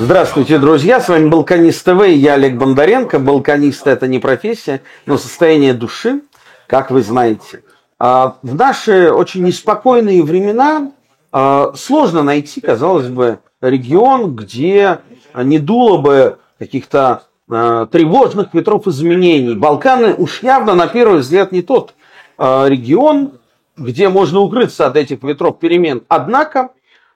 Здравствуйте, друзья! С вами Балканист ТВ я Олег Бондаренко. Балканист – это не профессия, но состояние души, как вы знаете. А, в наши очень неспокойные времена а, сложно найти, казалось бы, регион, где не дуло бы каких-то а, тревожных ветров изменений. Балканы уж явно, на первый взгляд, не тот регион, где можно укрыться от этих ветров перемен. Однако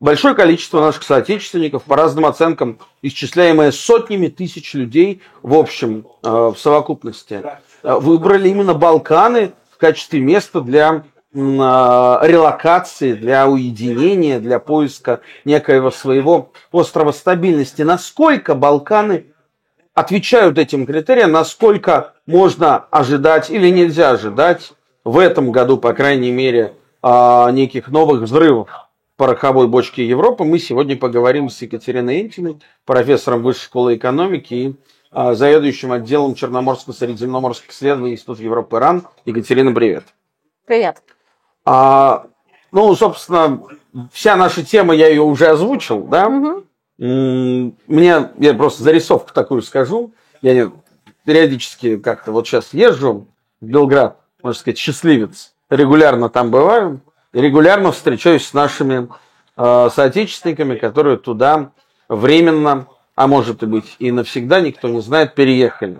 большое количество наших соотечественников, по разным оценкам, исчисляемое сотнями тысяч людей в общем, в совокупности, выбрали именно Балканы – в качестве места для а, релокации, для уединения, для поиска некоего своего острова стабильности. Насколько Балканы отвечают этим критериям, насколько можно ожидать или нельзя ожидать в этом году, по крайней мере, а, неких новых взрывов пороховой бочки Европы, мы сегодня поговорим с Екатериной Энтиной, профессором Высшей школы экономики и а, заведующим отделом Черноморско-Средиземноморских исследований Института Европы РАН. Екатерина, привет. Привет. А, ну, собственно, вся наша тема, я ее уже озвучил, да? Угу. Мне, я просто зарисовку такую скажу. Я периодически как-то вот сейчас езжу в Белград, можно сказать, счастливец. Регулярно там бываю. Регулярно встречаюсь с нашими э, соотечественниками, которые туда временно а может и быть и навсегда, никто не знает, переехали.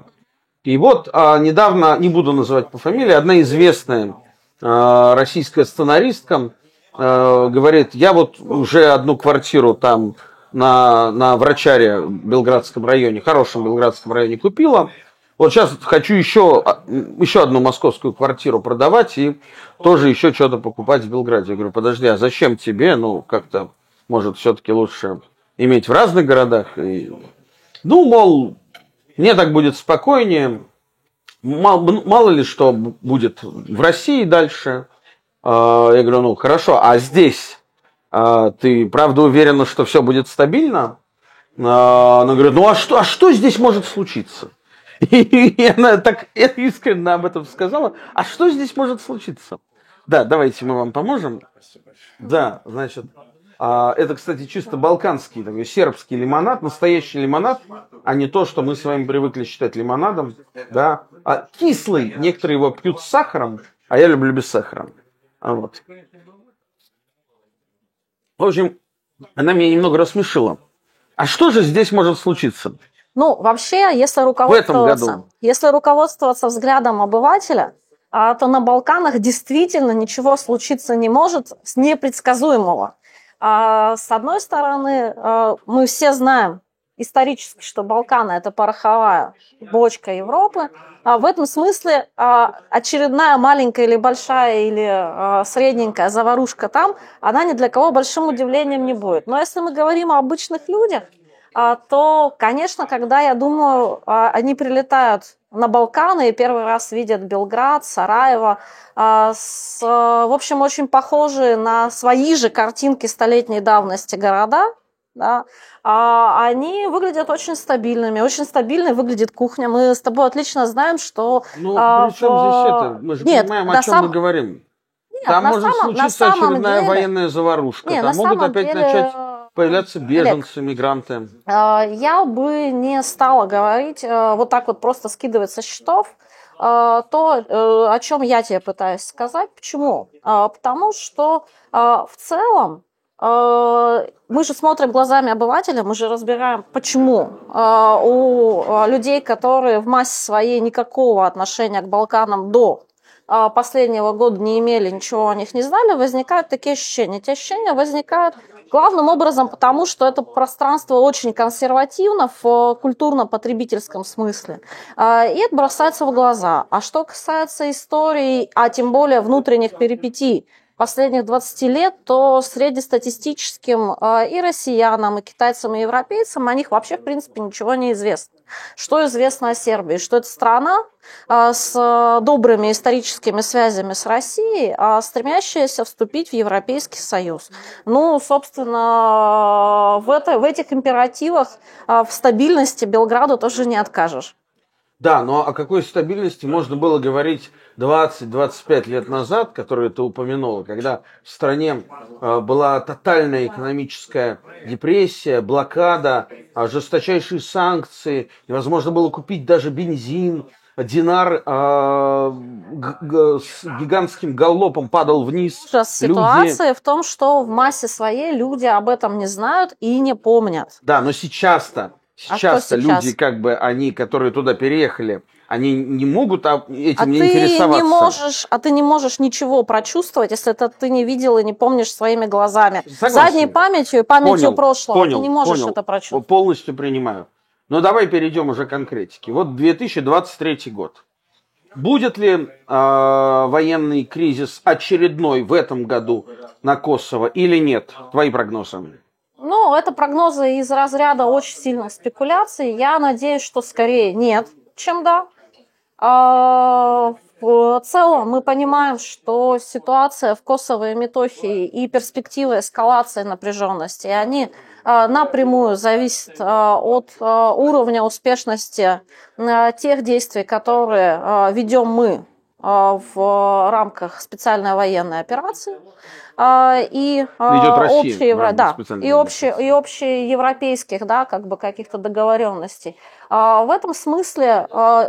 И вот а, недавно, не буду называть по фамилии, одна известная а, российская сценаристка а, говорит, я вот уже одну квартиру там на, на Врачаре в Белградском районе, хорошем Белградском районе купила. Вот сейчас хочу еще, а, еще одну московскую квартиру продавать и тоже еще что-то покупать в Белграде. Я говорю, подожди, а зачем тебе? Ну, как-то, может, все-таки лучше иметь в разных городах. И, ну, мол, мне так будет спокойнее. Мало, мало ли что будет в России дальше. А, я говорю, ну хорошо, а здесь а, ты правда уверена, что все будет стабильно? Она говорит, ну а что, а что здесь может случиться? И она так искренне об этом сказала. А что здесь может случиться? Да, давайте мы вам поможем. Да, значит, а, это, кстати, чисто балканский, такой сербский лимонад, настоящий лимонад, а не то, что мы с вами привыкли считать лимонадом. Да? А кислый, некоторые его пьют с сахаром, а я люблю без сахара. А вот. В общем, она меня немного рассмешила. А что же здесь может случиться? Ну, вообще, если руководствоваться, если руководствоваться взглядом обывателя, а, то на Балканах действительно ничего случиться не может с непредсказуемого. А, с одной стороны, а, мы все знаем исторически, что Балканы – это пороховая бочка Европы. В этом смысле очередная маленькая или большая или средненькая заварушка там, она ни для кого большим удивлением не будет. Но если мы говорим о обычных людях, то, конечно, когда, я думаю, а, они прилетают на Балканы и первый раз видят Белград, Сараево, а, с, в общем, очень похожие на свои же картинки столетней давности города, да, а они выглядят очень стабильными, очень стабильной выглядит кухня. Мы с тобой отлично знаем, что... Ну, а, при чем в... здесь это? Мы же Нет, понимаем, о чем сам... мы говорим. Нет, Там может самом, случиться очередная деле... военная заварушка. Нет, Там могут опять деле... начать появляться беженцы, Олег, мигранты? А, я бы не стала говорить, э, вот так вот просто скидывать со счетов, э, то, э, о чем я тебе пытаюсь сказать. Почему? Потому что в целом мы же смотрим глазами обывателя, мы же разбираем, почему у людей, которые в массе своей никакого отношения к Балканам до последнего года не имели, ничего о них не знали, возникают такие ощущения. Эти ощущения возникают Главным образом потому, что это пространство очень консервативно в культурно-потребительском смысле. А, и это бросается в глаза. А что касается истории, а тем более внутренних перипетий последних 20 лет, то среднестатистическим а, и россиянам, и китайцам, и европейцам о них вообще, в принципе, ничего не известно. Что известно о Сербии? Что это страна а, с добрыми историческими связями с Россией, а стремящаяся вступить в Европейский Союз. Ну, собственно, в, это, в этих императивах в стабильности Белграду тоже не откажешь. Да, но о какой стабильности можно было говорить 20-25 лет назад, которые ты упомянула, когда в стране э, была тотальная экономическая депрессия, блокада, а, жесточайшие санкции, невозможно было купить даже бензин, динар э, с гигантским галлопом падал вниз. Сейчас ситуация люди... в том, что в массе своей люди об этом не знают и не помнят. Да, но сейчас-то Сейчас, а сейчас люди, как бы, они, которые туда переехали, они не могут этим а не ты интересоваться. Не можешь, а ты не можешь ничего прочувствовать, если это ты не видел и не помнишь своими глазами. Согласен. Задней памятью и памятью понял, прошлого понял, ты не можешь понял, это прочувствовать. Полностью принимаю. Но давай перейдем уже к конкретике. Вот 2023 год. Будет ли э, военный кризис очередной в этом году на Kosovo или нет? Твои прогнозы. Ну, это прогнозы из разряда очень сильных спекуляций. Я надеюсь, что скорее нет, чем да. А, в целом мы понимаем, что ситуация в Косово и Метохии и перспективы эскалации напряженности, они а, напрямую зависят а, от уровня успешности тех действий, которые ведем мы в рамках специальной военной операции. А, и а, общие, да, и, общие, и общеевропейских, да, как бы каких-то договоренностей. А, в этом смысле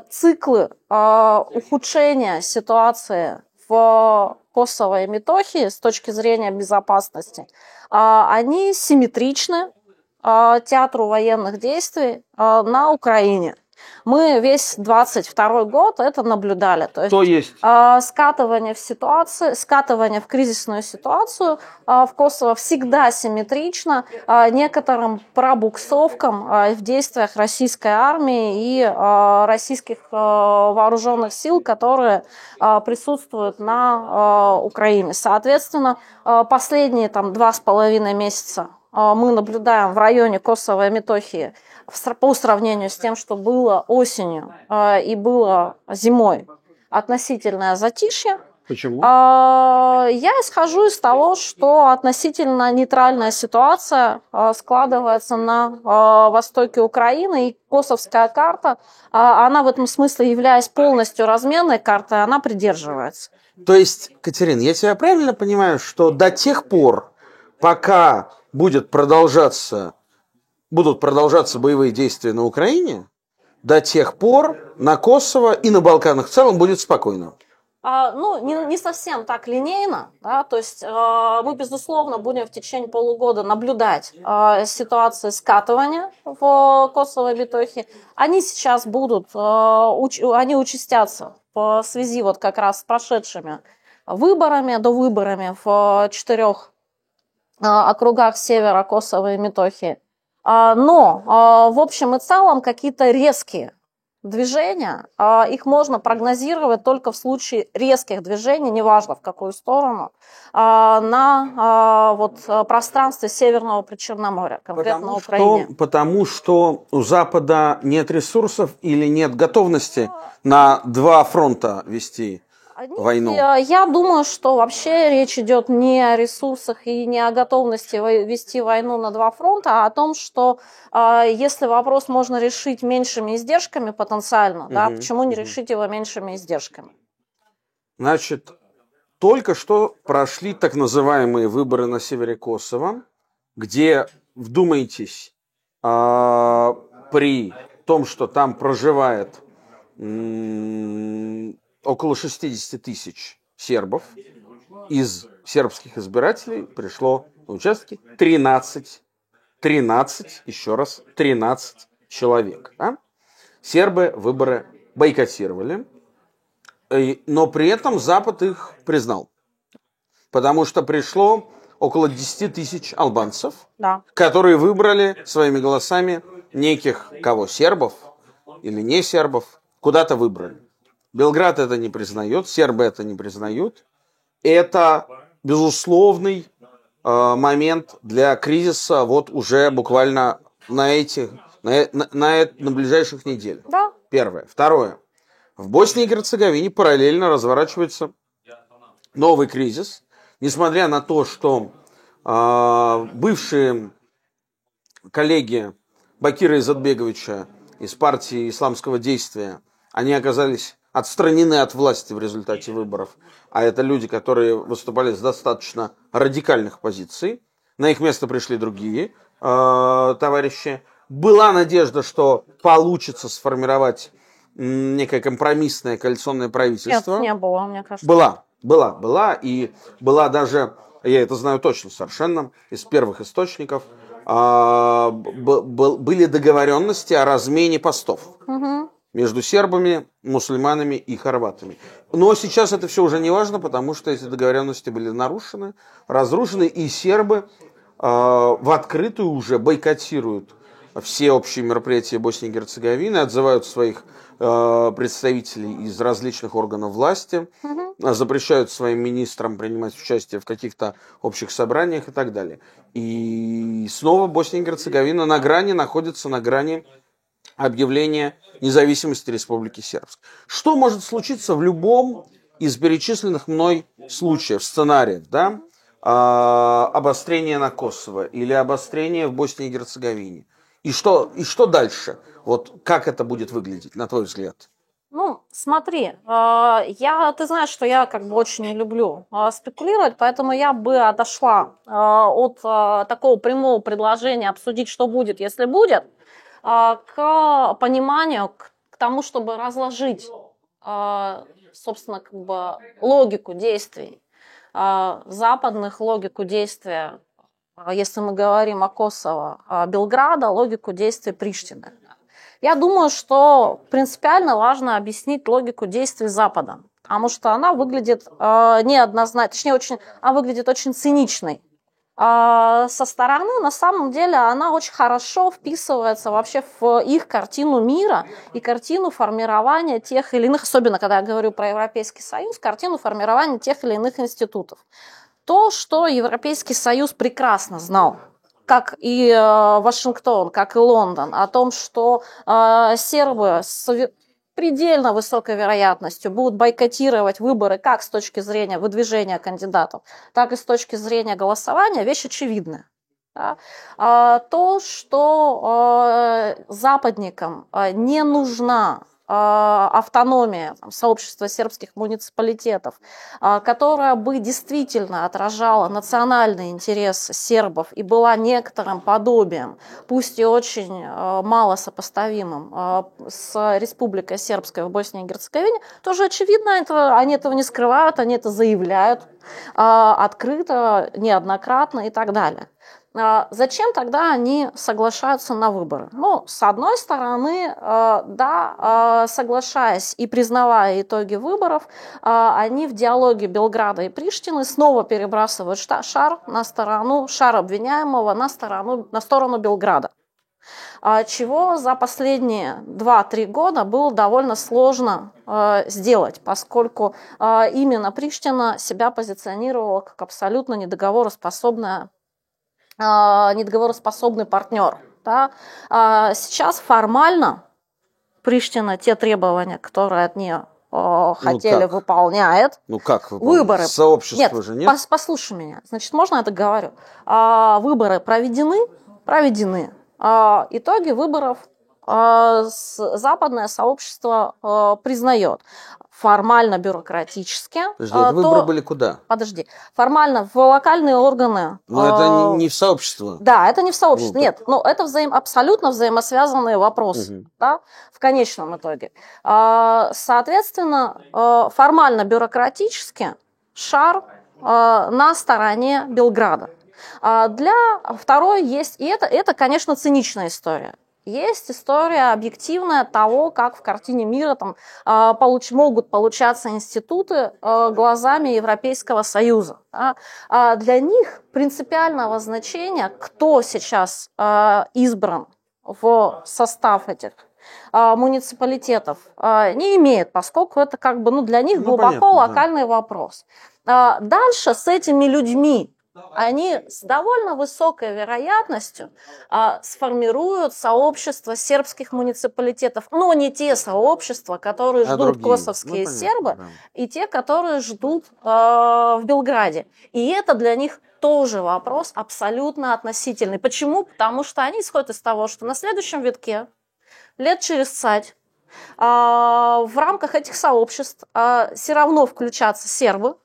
циклы ухудшения ситуации в Косово и Метохии с точки зрения безопасности, они симметричны театру военных действий на Украине. Мы весь 22 год это наблюдали. То есть, То есть? Э, скатывание в ситуацию, скатывание в кризисную ситуацию э, в Косово всегда симметрично э, некоторым пробуксовкам э, в действиях российской армии и э, российских э, вооруженных сил, которые э, присутствуют на э, Украине. Соответственно, э, последние там два с половиной месяца мы наблюдаем в районе Косово и Метохии по сравнению с тем, что было осенью э, и было зимой, относительное затишье. Почему? А, я исхожу из того, что относительно нейтральная ситуация складывается на востоке Украины, и косовская карта, она в этом смысле, являясь полностью разменной картой, она придерживается. То есть, Катерина, я тебя правильно понимаю, что до тех пор, пока будет продолжаться будут продолжаться боевые действия на Украине, до тех пор на Косово и на Балканах в целом будет спокойно. А, ну, не, не совсем так линейно, да, то есть э, мы, безусловно, будем в течение полугода наблюдать э, ситуации скатывания в Косово и Битохе. Они сейчас будут, э, уч, они участятся в связи вот как раз с прошедшими выборами, до выборами в четырех округах севера Косово и Метохии. А, но а, в общем и целом какие-то резкие движения, а, их можно прогнозировать только в случае резких движений, неважно в какую сторону, на вот пространстве Северного Причерноморья, конкретно потому Украине. Что, потому что у Запада нет ресурсов или нет готовности на два фронта вести войну? Я думаю, что вообще речь идет не о ресурсах и не о готовности вести войну на два фронта, а о том, что а, если вопрос можно решить меньшими издержками потенциально, угу, да, почему не угу. решить его меньшими издержками? Значит, только что прошли так называемые выборы на севере Косово, где, вдумайтесь, а, при том, что там проживает около 60 тысяч сербов из сербских избирателей пришло на участки 13, 13, еще раз, 13 человек. Да? Сербы выборы бойкотировали, но при этом Запад их признал. Потому что пришло около 10 тысяч албанцев, да. которые выбрали своими голосами неких кого, сербов или не сербов, куда-то выбрали. Белград это не признает, сербы это не признают. Это безусловный э, момент для кризиса вот уже буквально на этих, на, на, на, на ближайших неделях. Да. Первое. Второе. В Боснии и Герцеговине параллельно разворачивается новый кризис, несмотря на то, что э, бывшие коллеги Бакира Изатбеговича из партии исламского действия они оказались отстранены от власти в результате выборов, а это люди, которые выступали с достаточно радикальных позиций. На их место пришли другие э, товарищи. Была надежда, что получится сформировать некое компромиссное коалиционное правительство. Нет, не было, мне кажется. Была, была, была. И была даже, я это знаю точно совершенно, из первых источников, э, были договоренности о размене постов. Угу между сербами, мусульманами и хорватами. Но сейчас это все уже не важно, потому что эти договоренности были нарушены, разрушены, и сербы э, в открытую уже бойкотируют все общие мероприятия Боснии и Герцеговины, отзывают своих э, представителей из различных органов власти, угу. запрещают своим министрам принимать участие в каких-то общих собраниях и так далее. И снова Босния и Герцеговина на грани, находится на грани объявления независимости Республики Сербск. Что может случиться в любом из перечисленных мной случаев, сценариев, да? А, обострение на Косово или обострение в Боснии и Герцеговине. И что, и что дальше? Вот как это будет выглядеть, на твой взгляд? Ну, смотри, а, я, ты знаешь, что я как бы очень не люблю а, спекулировать, поэтому я бы отошла а, от такого прямого предложения обсудить, что будет, если будет, к пониманию, к тому, чтобы разложить, а, собственно, как бы логику действий а, западных, логику действия, если мы говорим о Косово, Белграда, логику действий Приштины. Я думаю, что принципиально важно объяснить логику действий Запада, потому что она выглядит неоднозначно, точнее, очень, она выглядит очень циничной а, со стороны, на самом деле, она очень хорошо вписывается вообще в их картину мира и картину формирования тех или иных, особенно когда я говорю про Европейский Союз, картину формирования тех или иных институтов. То, что Европейский Союз прекрасно знал, как и э, Вашингтон, как и Лондон, о том, что э, сербы предельно высокой вероятностью будут бойкотировать выборы как с точки зрения выдвижения кандидатов, так и с точки зрения голосования, вещь очевидная. Да? А, то, что а, западникам а, не нужна автономия там, сообщества сербских муниципалитетов, а, которая бы действительно отражала национальный интерес сербов и была некоторым подобием, пусть и очень а, мало сопоставимым с Республикой Сербской в Боснии и Герцеговине, тоже очевидно, это, они этого не скрывают, они это заявляют открыто, неоднократно и так далее. А, зачем тогда они соглашаются на выборы? Ну, с одной стороны, а, да, а, соглашаясь и признавая итоги выборов, они в диалоге Белграда и Приштины снова перебрасывают шар на сторону, шар обвиняемого на сторону, на сторону Белграда чего за последние 2-3 года было довольно сложно сделать, поскольку именно Приштина себя позиционировала как абсолютно недоговороспособная недоговороспособный партнер. Да? А сейчас формально Приштина те требования, которые от нее э, хотели, ну выполняет. Ну как выполняет? Выборы. Сообщество нет, же нет? Пос, послушай меня. Значит, можно я это говорю? А, выборы проведены? Проведены. А, итоги выборов западное сообщество а, признает формально бюрократически. Подожди, а, то... выборы были куда? Подожди. Формально в локальные органы. Но э... это не, не в сообщество. Да, это не в сообщество. Ну, Нет, но это взаим... абсолютно взаимосвязанные вопросы. Угу. Да, в конечном итоге. А, соответственно, э, формально бюрократически шар э, на стороне Белграда. А для второй есть, и это, это, конечно, циничная история. Есть история объективная того, как в картине мира там, а, получ, могут получаться институты а, глазами Европейского Союза. Да? А для них принципиального значения, кто сейчас избран в состав этих муниципалитетов не имеет, поскольку это как бы ну, для них ну, глубоко понятно, локальный да. вопрос. Дальше с этими людьми они с довольно высокой вероятностью а, сформируют сообщество сербских муниципалитетов, но не те сообщества, которые а ждут другие. косовские ну, сербы, да. и те, которые ждут а, в Белграде. И это для них тоже вопрос абсолютно относительный. Почему? Потому что они исходят из того, что на следующем витке, лет через цать, в рамках этих сообществ все равно включатся сербы,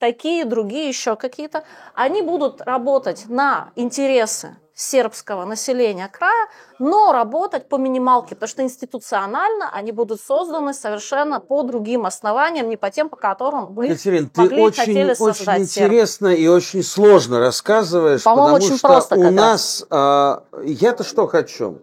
такие, другие, еще какие-то, они будут работать на интересы сербского населения края, но работать по минималке, потому что институционально они будут созданы совершенно по другим основаниям, не по тем, по которым мы Катерин, могли, ты очень, хотели создать очень интересно и очень сложно рассказываешь, потому очень что просто у нас, а, я-то что хочу,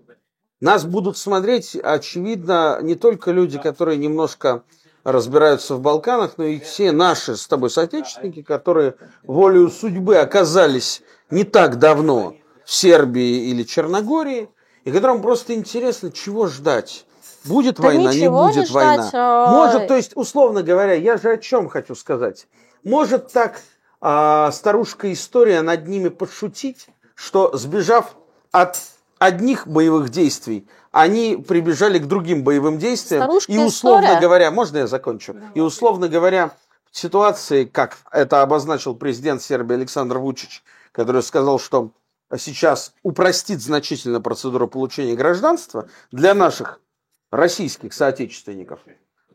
нас будут смотреть, очевидно, не только люди, которые немножко разбираются в Балканах, но и все наши с тобой соотечественники, которые волею судьбы оказались не так давно в Сербии или Черногории, и которым просто интересно, чего ждать. Будет да война, не будет не война. Ждать, а... Может, то есть, условно говоря, я же о чем хочу сказать. Может так а, старушка история над ними подшутить, что сбежав от одних боевых действий, они прибежали к другим боевым действиям. Старушка и условно история. говоря, можно я закончу? Да. И условно говоря, в ситуации, как это обозначил президент Сербии Александр Вучич, который сказал, что сейчас упростит значительно процедуру получения гражданства для наших российских соотечественников.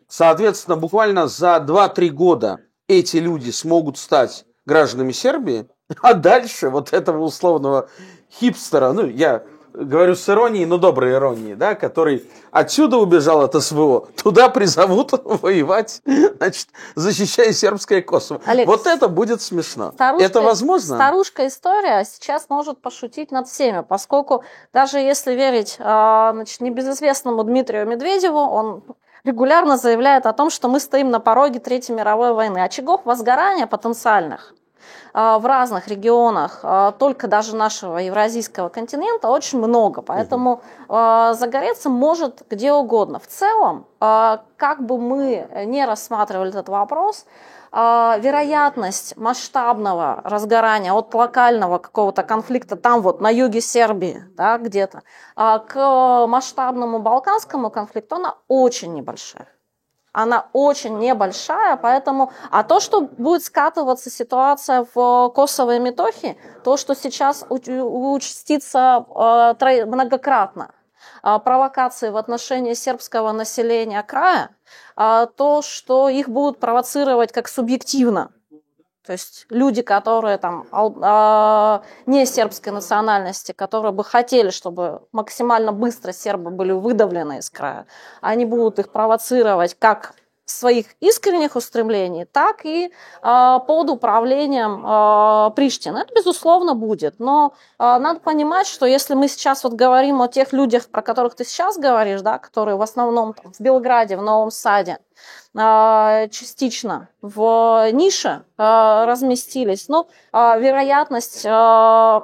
Соответственно, буквально за 2-3 года эти люди смогут стать гражданами Сербии, а дальше вот этого условного хипстера, ну, я говорю с иронией, но доброй иронией, да, который отсюда убежал от СВО, туда призовут воевать, значит, защищая сербское Косово. Олег, вот это будет смешно. Старушка, это возможно? Старушка история сейчас может пошутить над всеми, поскольку даже если верить а, значит, небезызвестному Дмитрию Медведеву, он регулярно заявляет о том, что мы стоим на пороге Третьей мировой войны. Очагов возгорания потенциальных в разных регионах, а, только даже нашего евразийского континента, очень много. Поэтому угу. загореться может где угодно. В целом, как бы мы не рассматривали этот вопрос, вероятность масштабного разгорания от локального какого-то конфликта там вот на юге Сербии, да, где-то, к масштабному балканскому конфликту, она очень небольшая она очень небольшая, поэтому... А то, что будет скатываться ситуация в Косово и Метохе, то, что сейчас участится э, многократно, э, провокации в отношении сербского населения края, э, то, что их будут провоцировать как субъективно, то есть люди, которые там э, не сербской национальности, которые бы хотели, чтобы максимально быстро сербы были выдавлены из края, они будут их провоцировать как своих искренних устремлений, так и э, под управлением э, Приштины. Это, безусловно, будет. Но э, надо понимать, что если мы сейчас вот говорим о тех людях, про которых ты сейчас говоришь, да, которые в основном там, в Белграде, в Новом Саде, э, частично в нише э, разместились, но э, вероятность э,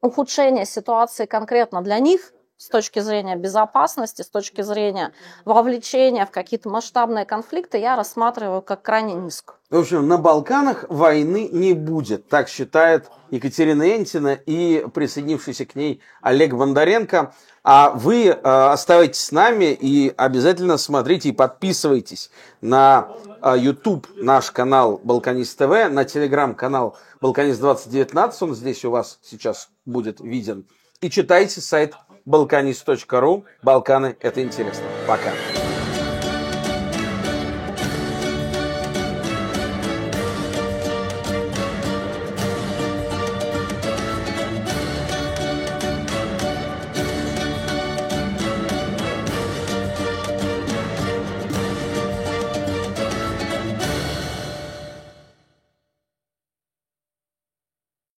ухудшения ситуации конкретно для них – с точки зрения безопасности, с точки зрения вовлечения в какие-то масштабные конфликты, я рассматриваю как крайне низкую. В общем, на Балканах войны не будет, так считает Екатерина Энтина и присоединившийся к ней Олег Бондаренко. А вы э, оставайтесь с нами и обязательно смотрите и подписывайтесь на э, YouTube наш канал Балканист ТВ, на телеграм-канал Балканист 2019, он здесь у вас сейчас будет виден. И читайте сайт balkanist.ru. Балканы – это интересно. Пока.